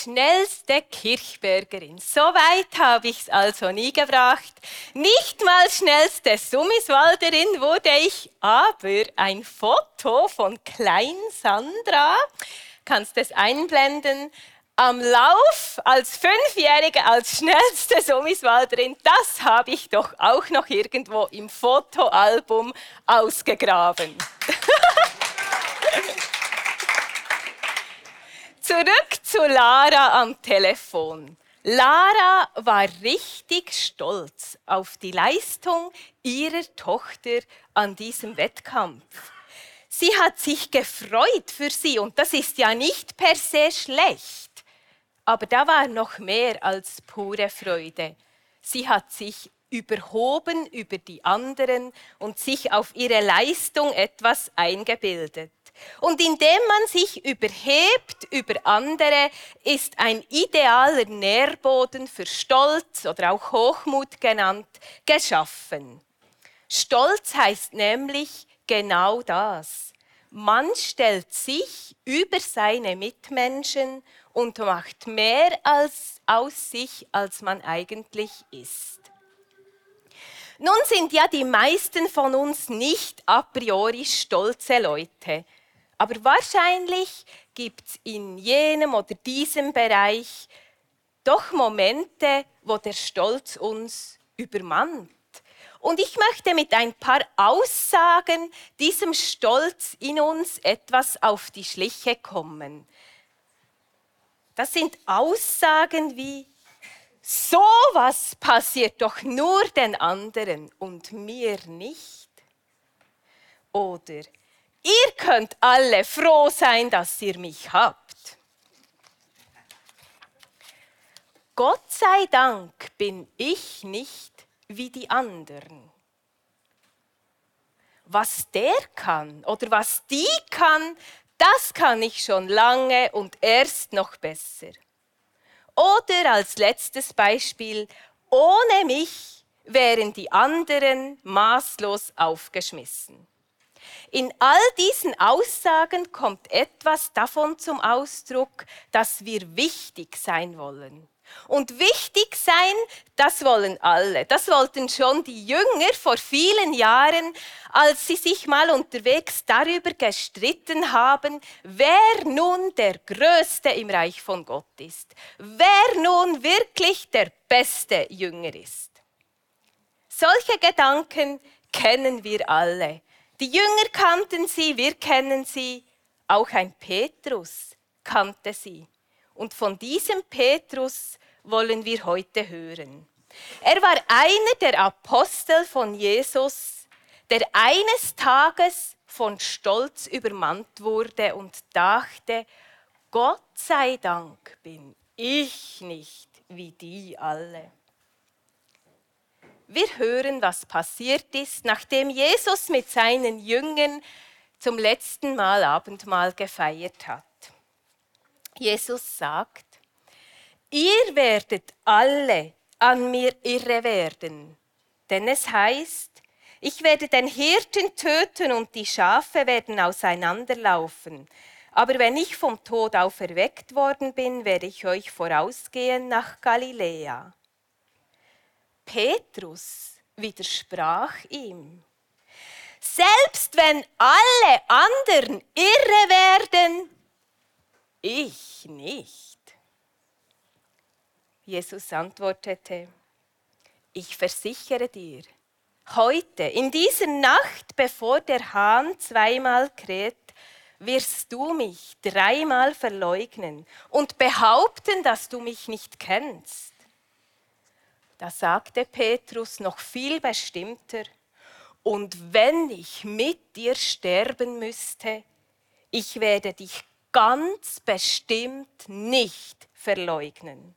schnellste Kirchbergerin. So weit habe ich es also nie gebracht. Nicht mal schnellste Summiswalderin wurde ich, aber ein Foto von Klein Sandra, kannst es einblenden, am Lauf als Fünfjährige als schnellste Summiswalderin, das habe ich doch auch noch irgendwo im Fotoalbum ausgegraben. Zurück zu Lara am Telefon. Lara war richtig stolz auf die Leistung ihrer Tochter an diesem Wettkampf. Sie hat sich gefreut für sie und das ist ja nicht per se schlecht. Aber da war noch mehr als pure Freude. Sie hat sich überhoben über die anderen und sich auf ihre Leistung etwas eingebildet. Und indem man sich überhebt über andere, ist ein idealer Nährboden für Stolz oder auch Hochmut genannt, geschaffen. Stolz heißt nämlich genau das. Man stellt sich über seine Mitmenschen und macht mehr als aus sich, als man eigentlich ist. Nun sind ja die meisten von uns nicht a priori stolze Leute. Aber wahrscheinlich gibt es in jenem oder diesem Bereich doch Momente, wo der Stolz uns übermannt. Und ich möchte mit ein paar Aussagen diesem Stolz in uns etwas auf die Schliche kommen. Das sind Aussagen wie, sowas passiert doch nur den anderen und mir nicht. Oder Ihr könnt alle froh sein, dass ihr mich habt. Gott sei Dank bin ich nicht wie die anderen. Was der kann oder was die kann, das kann ich schon lange und erst noch besser. Oder als letztes Beispiel, ohne mich wären die anderen maßlos aufgeschmissen. In all diesen Aussagen kommt etwas davon zum Ausdruck, dass wir wichtig sein wollen. Und wichtig sein, das wollen alle. Das wollten schon die Jünger vor vielen Jahren, als sie sich mal unterwegs darüber gestritten haben, wer nun der Größte im Reich von Gott ist. Wer nun wirklich der beste Jünger ist. Solche Gedanken kennen wir alle. Die Jünger kannten sie, wir kennen sie, auch ein Petrus kannte sie. Und von diesem Petrus wollen wir heute hören. Er war einer der Apostel von Jesus, der eines Tages von Stolz übermannt wurde und dachte, Gott sei Dank bin ich nicht wie die alle. Wir hören, was passiert ist, nachdem Jesus mit seinen Jüngern zum letzten Mal Abendmahl gefeiert hat. Jesus sagt, ihr werdet alle an mir irre werden, denn es heißt, ich werde den Hirten töten und die Schafe werden auseinanderlaufen. Aber wenn ich vom Tod auferweckt worden bin, werde ich euch vorausgehen nach Galiläa. Petrus widersprach ihm. Selbst wenn alle anderen irre werden, ich nicht. Jesus antwortete, ich versichere dir, heute, in dieser Nacht, bevor der Hahn zweimal kräht, wirst du mich dreimal verleugnen und behaupten, dass du mich nicht kennst. Da sagte Petrus noch viel bestimmter, und wenn ich mit dir sterben müsste, ich werde dich ganz bestimmt nicht verleugnen.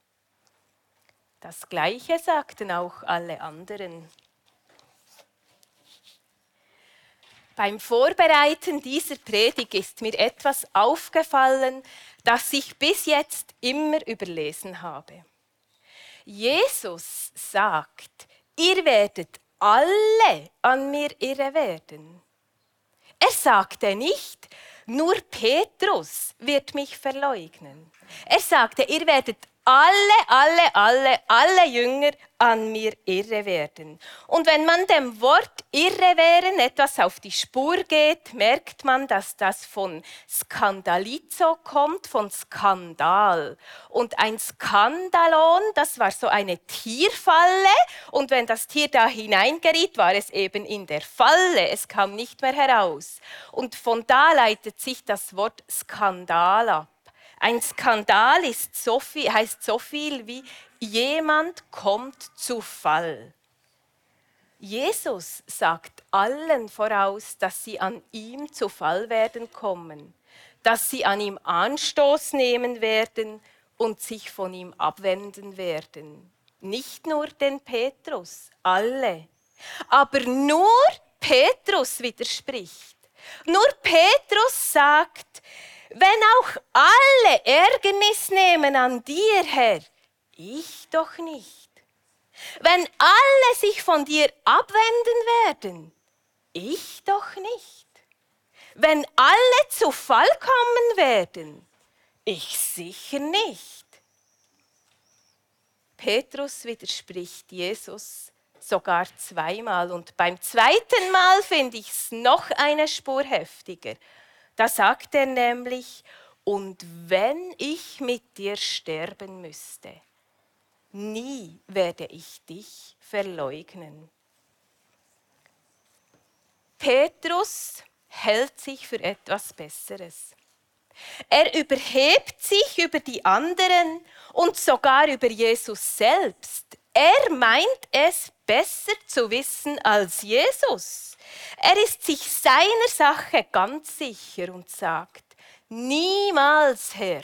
Das gleiche sagten auch alle anderen. Beim Vorbereiten dieser Predigt ist mir etwas aufgefallen, das ich bis jetzt immer überlesen habe. Jesus sagt, ihr werdet alle an mir irre werden. Er sagte nicht, nur Petrus wird mich verleugnen. Er sagte, ihr werdet alle, alle, alle, alle Jünger an mir irre werden. Und wenn man dem Wort irre werden etwas auf die Spur geht, merkt man, dass das von Skandalizo kommt, von Skandal. Und ein Skandalon, das war so eine Tierfalle. Und wenn das Tier da hineingeriet, war es eben in der Falle. Es kam nicht mehr heraus. Und von da leitet sich das Wort Skandal ab. Ein Skandal ist so viel, heißt so viel wie jemand kommt zu Fall. Jesus sagt allen voraus, dass sie an ihm zu Fall werden kommen, dass sie an ihm Anstoß nehmen werden und sich von ihm abwenden werden. Nicht nur den Petrus, alle. Aber nur Petrus widerspricht. Nur Petrus sagt, wenn auch alle Ärgernis nehmen an dir, Herr, ich doch nicht. Wenn alle sich von dir abwenden werden, ich doch nicht. Wenn alle zu Fall kommen werden, ich sicher nicht. Petrus widerspricht Jesus sogar zweimal und beim zweiten Mal finde ich es noch eine Spur heftiger. Da sagt er nämlich, und wenn ich mit dir sterben müsste, nie werde ich dich verleugnen. Petrus hält sich für etwas Besseres. Er überhebt sich über die anderen und sogar über Jesus selbst. Er meint es besser zu wissen als Jesus. Er ist sich seiner Sache ganz sicher und sagt, niemals, Herr,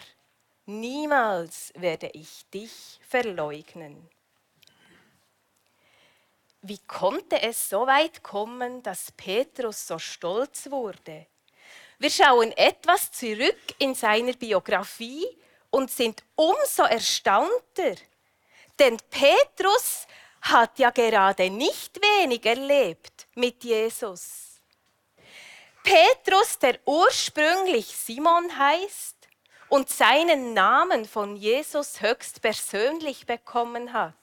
niemals werde ich dich verleugnen. Wie konnte es so weit kommen, dass Petrus so stolz wurde? Wir schauen etwas zurück in seiner Biografie und sind umso erstaunter. Denn Petrus hat ja gerade nicht wenig erlebt mit Jesus. Petrus, der ursprünglich Simon heißt und seinen Namen von Jesus höchst persönlich bekommen hat.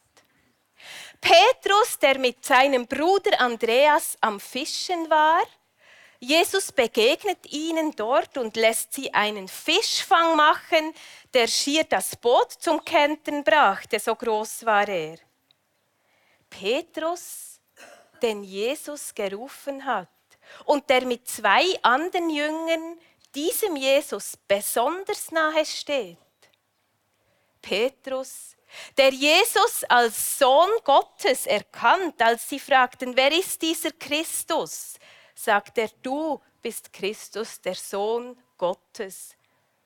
Petrus, der mit seinem Bruder Andreas am Fischen war, Jesus begegnet ihnen dort und lässt sie einen Fischfang machen, der schier das Boot zum Kentern brachte, so groß war er. Petrus, den Jesus gerufen hat und der mit zwei anderen Jüngern diesem Jesus besonders nahe steht. Petrus, der Jesus als Sohn Gottes erkannt, als sie fragten, wer ist dieser Christus, sagt er, du bist Christus, der Sohn Gottes.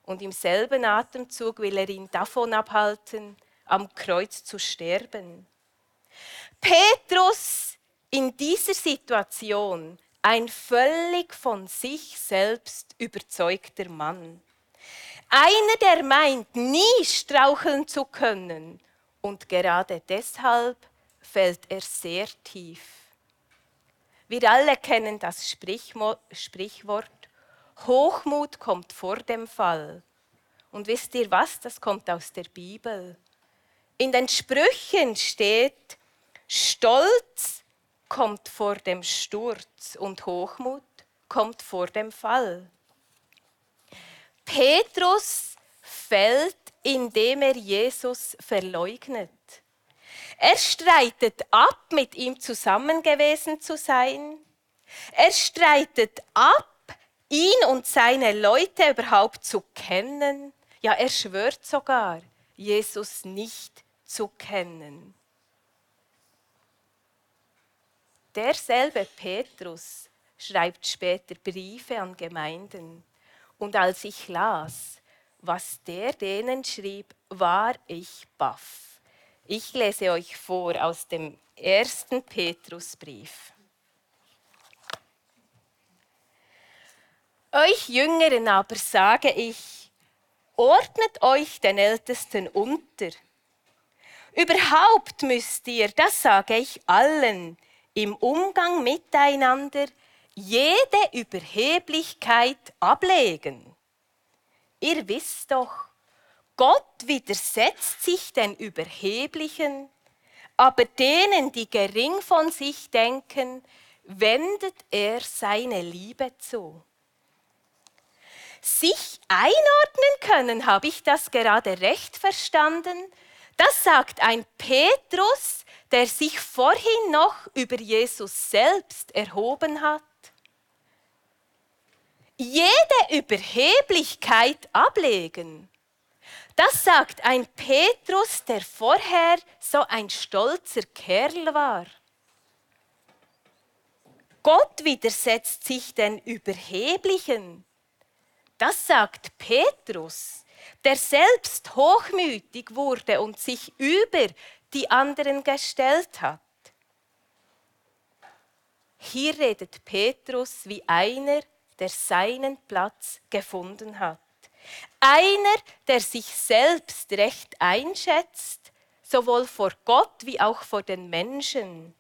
Und im selben Atemzug will er ihn davon abhalten, am Kreuz zu sterben. Petrus in dieser Situation ein völlig von sich selbst überzeugter Mann. Einer, der meint, nie straucheln zu können. Und gerade deshalb fällt er sehr tief. Wir alle kennen das Sprichwort, Hochmut kommt vor dem Fall. Und wisst ihr was? Das kommt aus der Bibel. In den Sprüchen steht, Stolz kommt vor dem Sturz und Hochmut kommt vor dem Fall. Petrus fällt, indem er Jesus verleugnet. Er streitet ab, mit ihm zusammen gewesen zu sein. Er streitet ab, ihn und seine Leute überhaupt zu kennen. Ja, er schwört sogar, Jesus nicht zu kennen. Derselbe Petrus schreibt später Briefe an Gemeinden. Und als ich las, was der denen schrieb, war ich baff. Ich lese euch vor aus dem ersten Petrusbrief. Euch Jüngeren aber sage ich, ordnet euch den Ältesten unter. Überhaupt müsst ihr, das sage ich allen, im Umgang miteinander jede Überheblichkeit ablegen. Ihr wisst doch, Gott widersetzt sich den Überheblichen, aber denen, die gering von sich denken, wendet er seine Liebe zu. Sich einordnen können, habe ich das gerade recht verstanden? Das sagt ein Petrus, der sich vorhin noch über Jesus selbst erhoben hat. Jede Überheblichkeit ablegen. Das sagt ein Petrus, der vorher so ein stolzer Kerl war. Gott widersetzt sich den Überheblichen. Das sagt Petrus, der selbst hochmütig wurde und sich über die anderen gestellt hat. Hier redet Petrus wie einer, der seinen Platz gefunden hat. Einer, der sich selbst recht einschätzt, sowohl vor Gott wie auch vor den Menschen.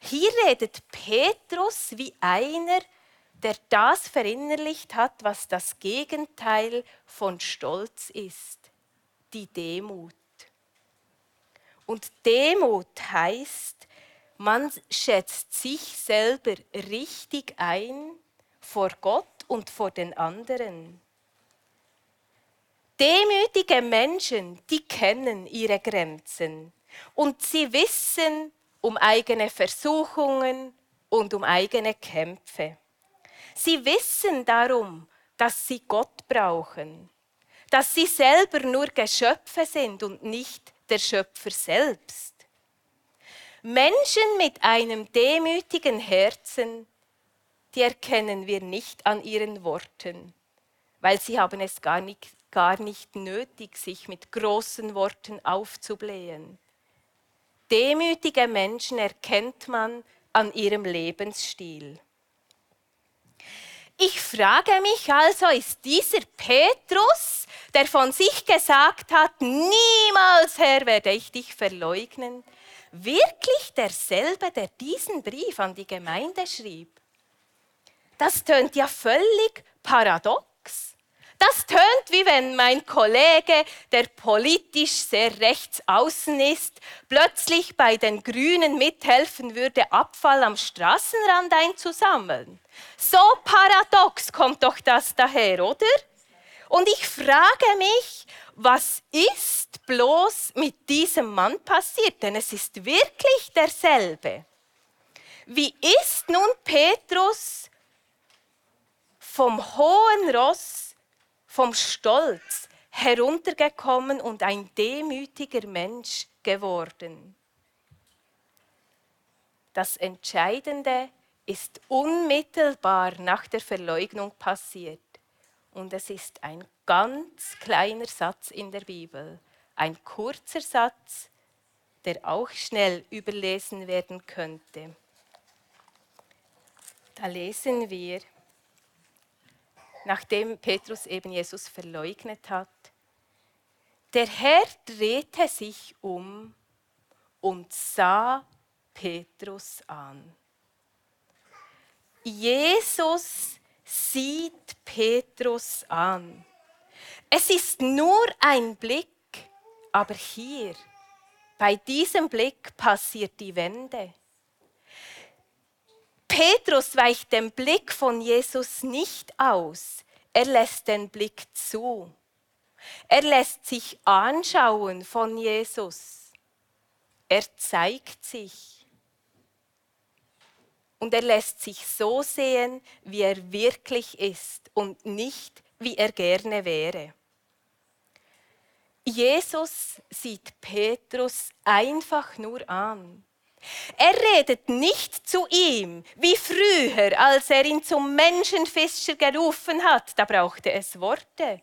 Hier redet Petrus wie einer, der das verinnerlicht hat, was das Gegenteil von Stolz ist, die Demut. Und Demut heißt, man schätzt sich selber richtig ein vor Gott und vor den anderen. Demütige Menschen, die kennen ihre Grenzen und sie wissen um eigene Versuchungen und um eigene Kämpfe. Sie wissen darum, dass sie Gott brauchen, dass sie selber nur Geschöpfe sind und nicht der Schöpfer selbst. Menschen mit einem demütigen Herzen, die erkennen wir nicht an ihren Worten, weil sie haben es gar nicht, gar nicht nötig, sich mit großen Worten aufzublähen. Demütige Menschen erkennt man an ihrem Lebensstil. Ich frage mich also, ist dieser Petrus, der von sich gesagt hat, niemals, Herr, werde ich dich verleugnen, wirklich derselbe, der diesen Brief an die Gemeinde schrieb? Das tönt ja völlig paradox. Das tönt wie wenn mein Kollege, der politisch sehr rechts außen ist, plötzlich bei den Grünen mithelfen würde, Abfall am Straßenrand einzusammeln. So paradox kommt doch das daher, oder? Und ich frage mich, was ist bloß mit diesem Mann passiert? Denn es ist wirklich derselbe. Wie ist nun Petrus vom hohen Ross vom Stolz heruntergekommen und ein demütiger Mensch geworden. Das Entscheidende ist unmittelbar nach der Verleugnung passiert. Und es ist ein ganz kleiner Satz in der Bibel, ein kurzer Satz, der auch schnell überlesen werden könnte. Da lesen wir, nachdem Petrus eben Jesus verleugnet hat. Der Herr drehte sich um und sah Petrus an. Jesus sieht Petrus an. Es ist nur ein Blick, aber hier, bei diesem Blick passiert die Wende. Petrus weicht dem Blick von Jesus nicht aus. Er lässt den Blick zu. Er lässt sich anschauen von Jesus. Er zeigt sich. Und er lässt sich so sehen, wie er wirklich ist und nicht, wie er gerne wäre. Jesus sieht Petrus einfach nur an. Er redet nicht zu ihm wie früher, als er ihn zum Menschenfischer gerufen hat. Da brauchte es Worte.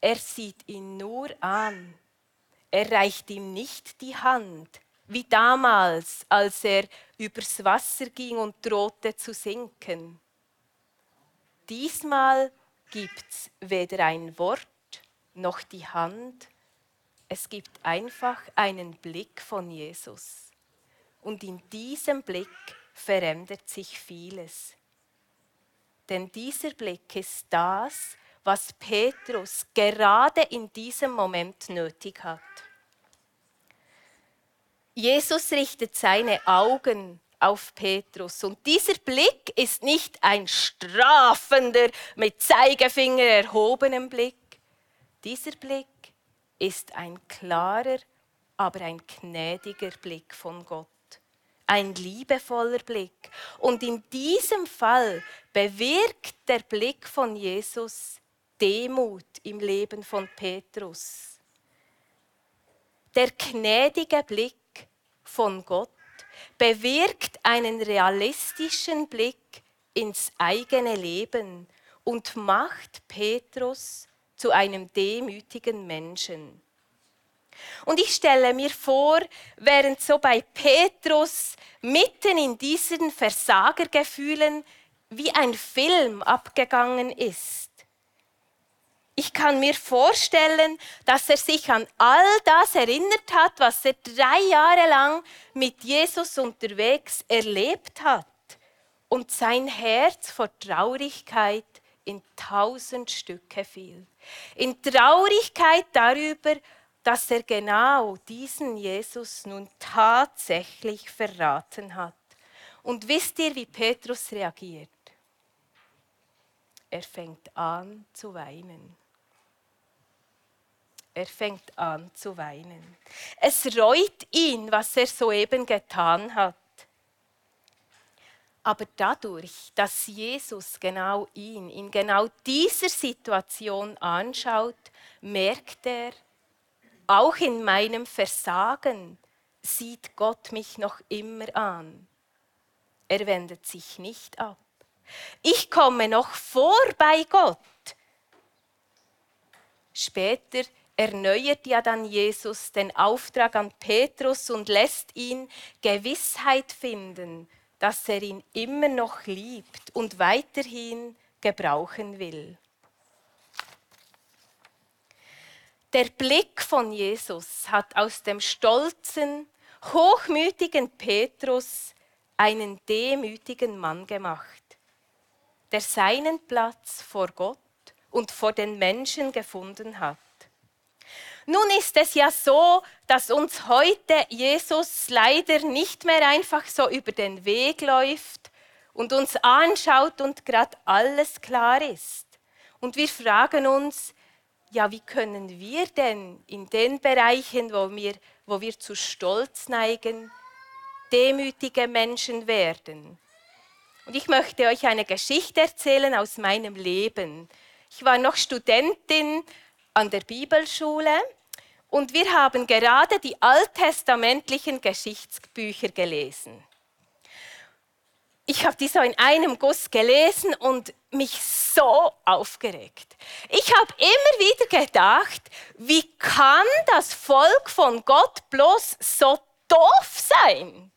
Er sieht ihn nur an. Er reicht ihm nicht die Hand, wie damals, als er übers Wasser ging und drohte zu sinken. Diesmal gibt's weder ein Wort noch die Hand, es gibt einfach einen Blick von Jesus. Und in diesem Blick verändert sich vieles. Denn dieser Blick ist das, was Petrus gerade in diesem Moment nötig hat. Jesus richtet seine Augen auf Petrus und dieser Blick ist nicht ein strafender, mit Zeigefinger erhobenem Blick. Dieser Blick ist ein klarer, aber ein gnädiger Blick von Gott ein liebevoller Blick. Und in diesem Fall bewirkt der Blick von Jesus Demut im Leben von Petrus. Der gnädige Blick von Gott bewirkt einen realistischen Blick ins eigene Leben und macht Petrus zu einem demütigen Menschen. Und ich stelle mir vor, während so bei Petrus mitten in diesen Versagergefühlen wie ein Film abgegangen ist. Ich kann mir vorstellen, dass er sich an all das erinnert hat, was er drei Jahre lang mit Jesus unterwegs erlebt hat und sein Herz vor Traurigkeit in tausend Stücke fiel. In Traurigkeit darüber, dass er genau diesen Jesus nun tatsächlich verraten hat. Und wisst ihr, wie Petrus reagiert? Er fängt an zu weinen. Er fängt an zu weinen. Es reut ihn, was er soeben getan hat. Aber dadurch, dass Jesus genau ihn in genau dieser Situation anschaut, merkt er, auch in meinem Versagen sieht Gott mich noch immer an. Er wendet sich nicht ab. Ich komme noch vor bei Gott. Später erneuert ja dann Jesus den Auftrag an Petrus und lässt ihn Gewissheit finden, dass er ihn immer noch liebt und weiterhin gebrauchen will. Der Blick von Jesus hat aus dem stolzen, hochmütigen Petrus einen demütigen Mann gemacht, der seinen Platz vor Gott und vor den Menschen gefunden hat. Nun ist es ja so, dass uns heute Jesus leider nicht mehr einfach so über den Weg läuft und uns anschaut und gerade alles klar ist. Und wir fragen uns, ja, wie können wir denn in den Bereichen, wo wir, wo wir zu Stolz neigen, demütige Menschen werden? Und ich möchte euch eine Geschichte erzählen aus meinem Leben. Ich war noch Studentin an der Bibelschule und wir haben gerade die alttestamentlichen Geschichtsbücher gelesen ich habe die so in einem Guss gelesen und mich so aufgeregt. Ich habe immer wieder gedacht, wie kann das Volk von Gott bloß so doof sein?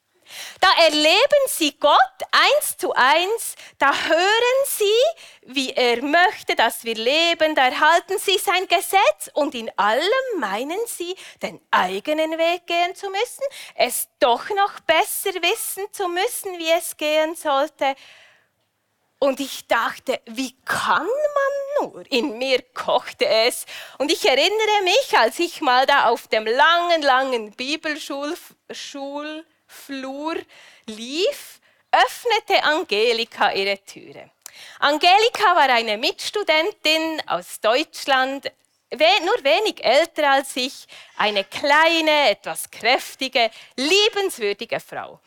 Da erleben sie Gott eins zu eins, da hören sie, wie er möchte, dass wir leben, da erhalten sie sein Gesetz und in allem meinen sie, den eigenen Weg gehen zu müssen, es doch noch besser wissen zu müssen, wie es gehen sollte. Und ich dachte, wie kann man nur? In mir kochte es. Und ich erinnere mich, als ich mal da auf dem langen, langen Bibelschul Flur lief, öffnete Angelika ihre Türe. Angelika war eine Mitstudentin aus Deutschland, nur wenig älter als ich, eine kleine, etwas kräftige, liebenswürdige Frau.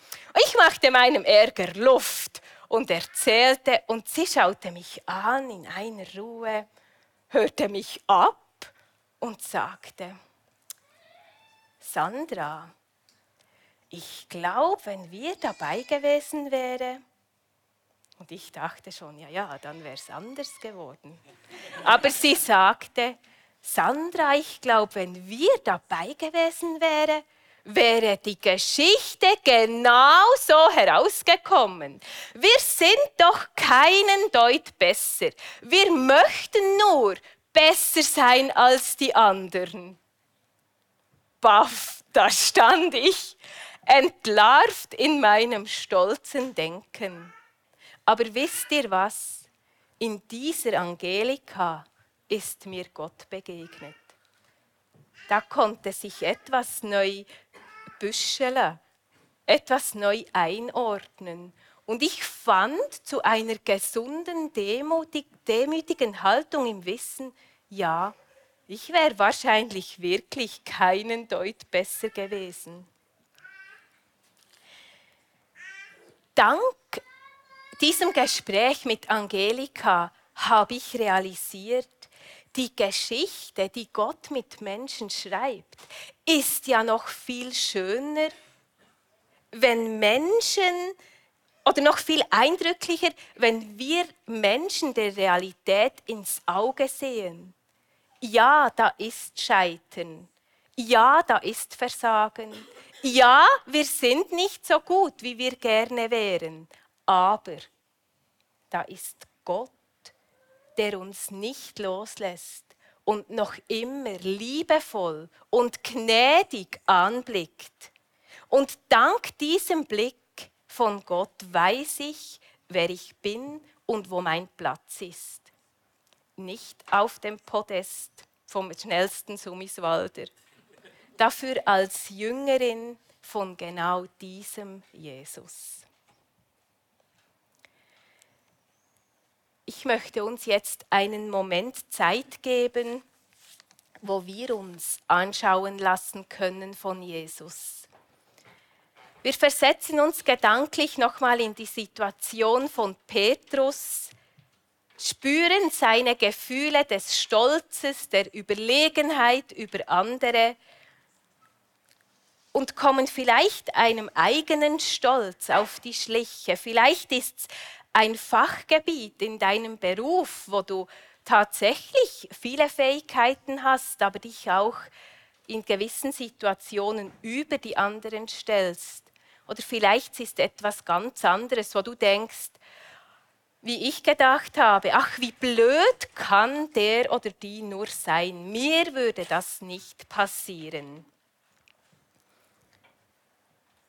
Ich machte meinem Ärger Luft und erzählte und sie schaute mich an in einer Ruhe, hörte mich ab und sagte, Sandra, ich glaube, wenn wir dabei gewesen wären, und ich dachte schon, ja, ja, dann wäre es anders geworden. Aber sie sagte, Sandra, ich glaube, wenn wir dabei gewesen wären, wäre die Geschichte genau so herausgekommen. Wir sind doch keinen Deut besser. Wir möchten nur besser sein als die anderen. Baff, da stand ich entlarvt in meinem stolzen Denken. Aber wisst ihr was? In dieser Angelika ist mir Gott begegnet. Da konnte sich etwas neu büscheln, etwas neu einordnen. Und ich fand zu einer gesunden, demutig, demütigen Haltung im Wissen, ja, ich wäre wahrscheinlich wirklich keinen Deut besser gewesen. Dank diesem Gespräch mit Angelika habe ich realisiert, die Geschichte, die Gott mit Menschen schreibt, ist ja noch viel schöner, wenn Menschen oder noch viel eindrücklicher, wenn wir Menschen der Realität ins Auge sehen. Ja, da ist Scheitern. Ja, da ist Versagen. Ja, wir sind nicht so gut, wie wir gerne wären. Aber da ist Gott, der uns nicht loslässt und noch immer liebevoll und gnädig anblickt. Und dank diesem Blick von Gott weiß ich, wer ich bin und wo mein Platz ist. Nicht auf dem Podest vom schnellsten Summiswalder. Dafür als Jüngerin von genau diesem Jesus. Ich möchte uns jetzt einen Moment Zeit geben, wo wir uns anschauen lassen können von Jesus. Wir versetzen uns gedanklich nochmal in die Situation von Petrus, spüren seine Gefühle des Stolzes, der Überlegenheit über andere und kommen vielleicht einem eigenen Stolz auf die Schliche. Vielleicht ist es ein Fachgebiet in deinem Beruf, wo du tatsächlich viele Fähigkeiten hast, aber dich auch in gewissen Situationen über die anderen stellst. Oder vielleicht ist etwas ganz anderes, wo du denkst, wie ich gedacht habe, ach, wie blöd kann der oder die nur sein. Mir würde das nicht passieren.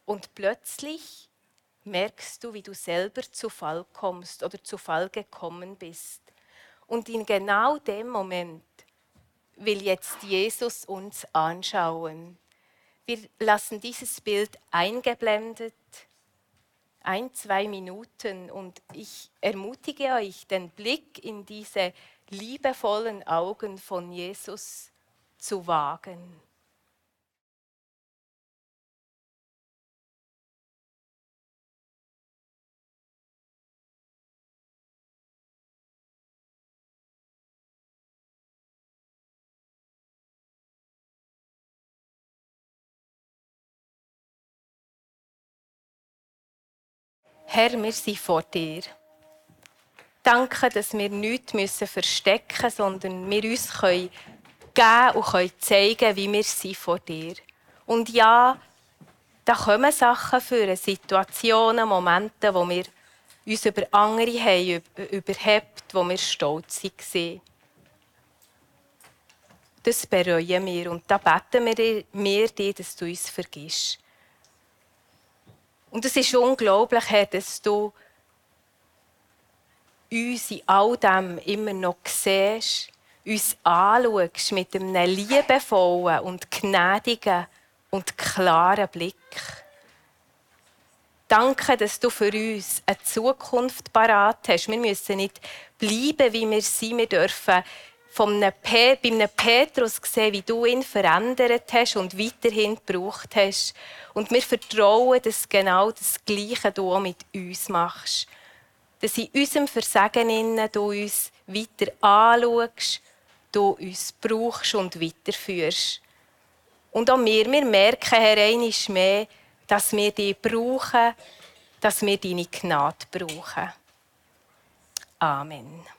Und plötzlich merkst du, wie du selber zu Fall kommst oder zu Fall gekommen bist. Und in genau dem Moment will jetzt Jesus uns anschauen. Wir lassen dieses Bild eingeblendet, ein, zwei Minuten, und ich ermutige euch, den Blick in diese liebevollen Augen von Jesus zu wagen. Herr, wir sind vor dir. Danke, dass wir nichts verstecken müssen, sondern wir uns können geben und können zeigen, wie wir sind vor dir. Und ja, da kommen Sachen für Situationen, Momente, wo wir uns über andere haben überhebt, wo wir stolz waren. Das bereuen wir und da beten wir dir, dass du uns vergisst. Und es ist unglaublich, dass du uns in all dem immer noch siehst, uns anschaust mit einem liebevollen und gnädigen und klaren Blick. Danke, dass du für uns eine Zukunft parat hast. Wir müssen nicht bleiben, wie wir sind. Wir dürfen von einem bei einem Petrus sehen, wie du ihn verändert hast und weiterhin gebraucht hast. Und wir vertrauen, dass genau das Gleiche du auch mit uns machst. Dass in unserem Versagen du uns weiter anschaust, du uns brauchst und weiterführst. Und auch wir, wir merken, Herr, einmal mehr, dass wir dich brauchen, dass wir deine Gnade brauchen. Amen.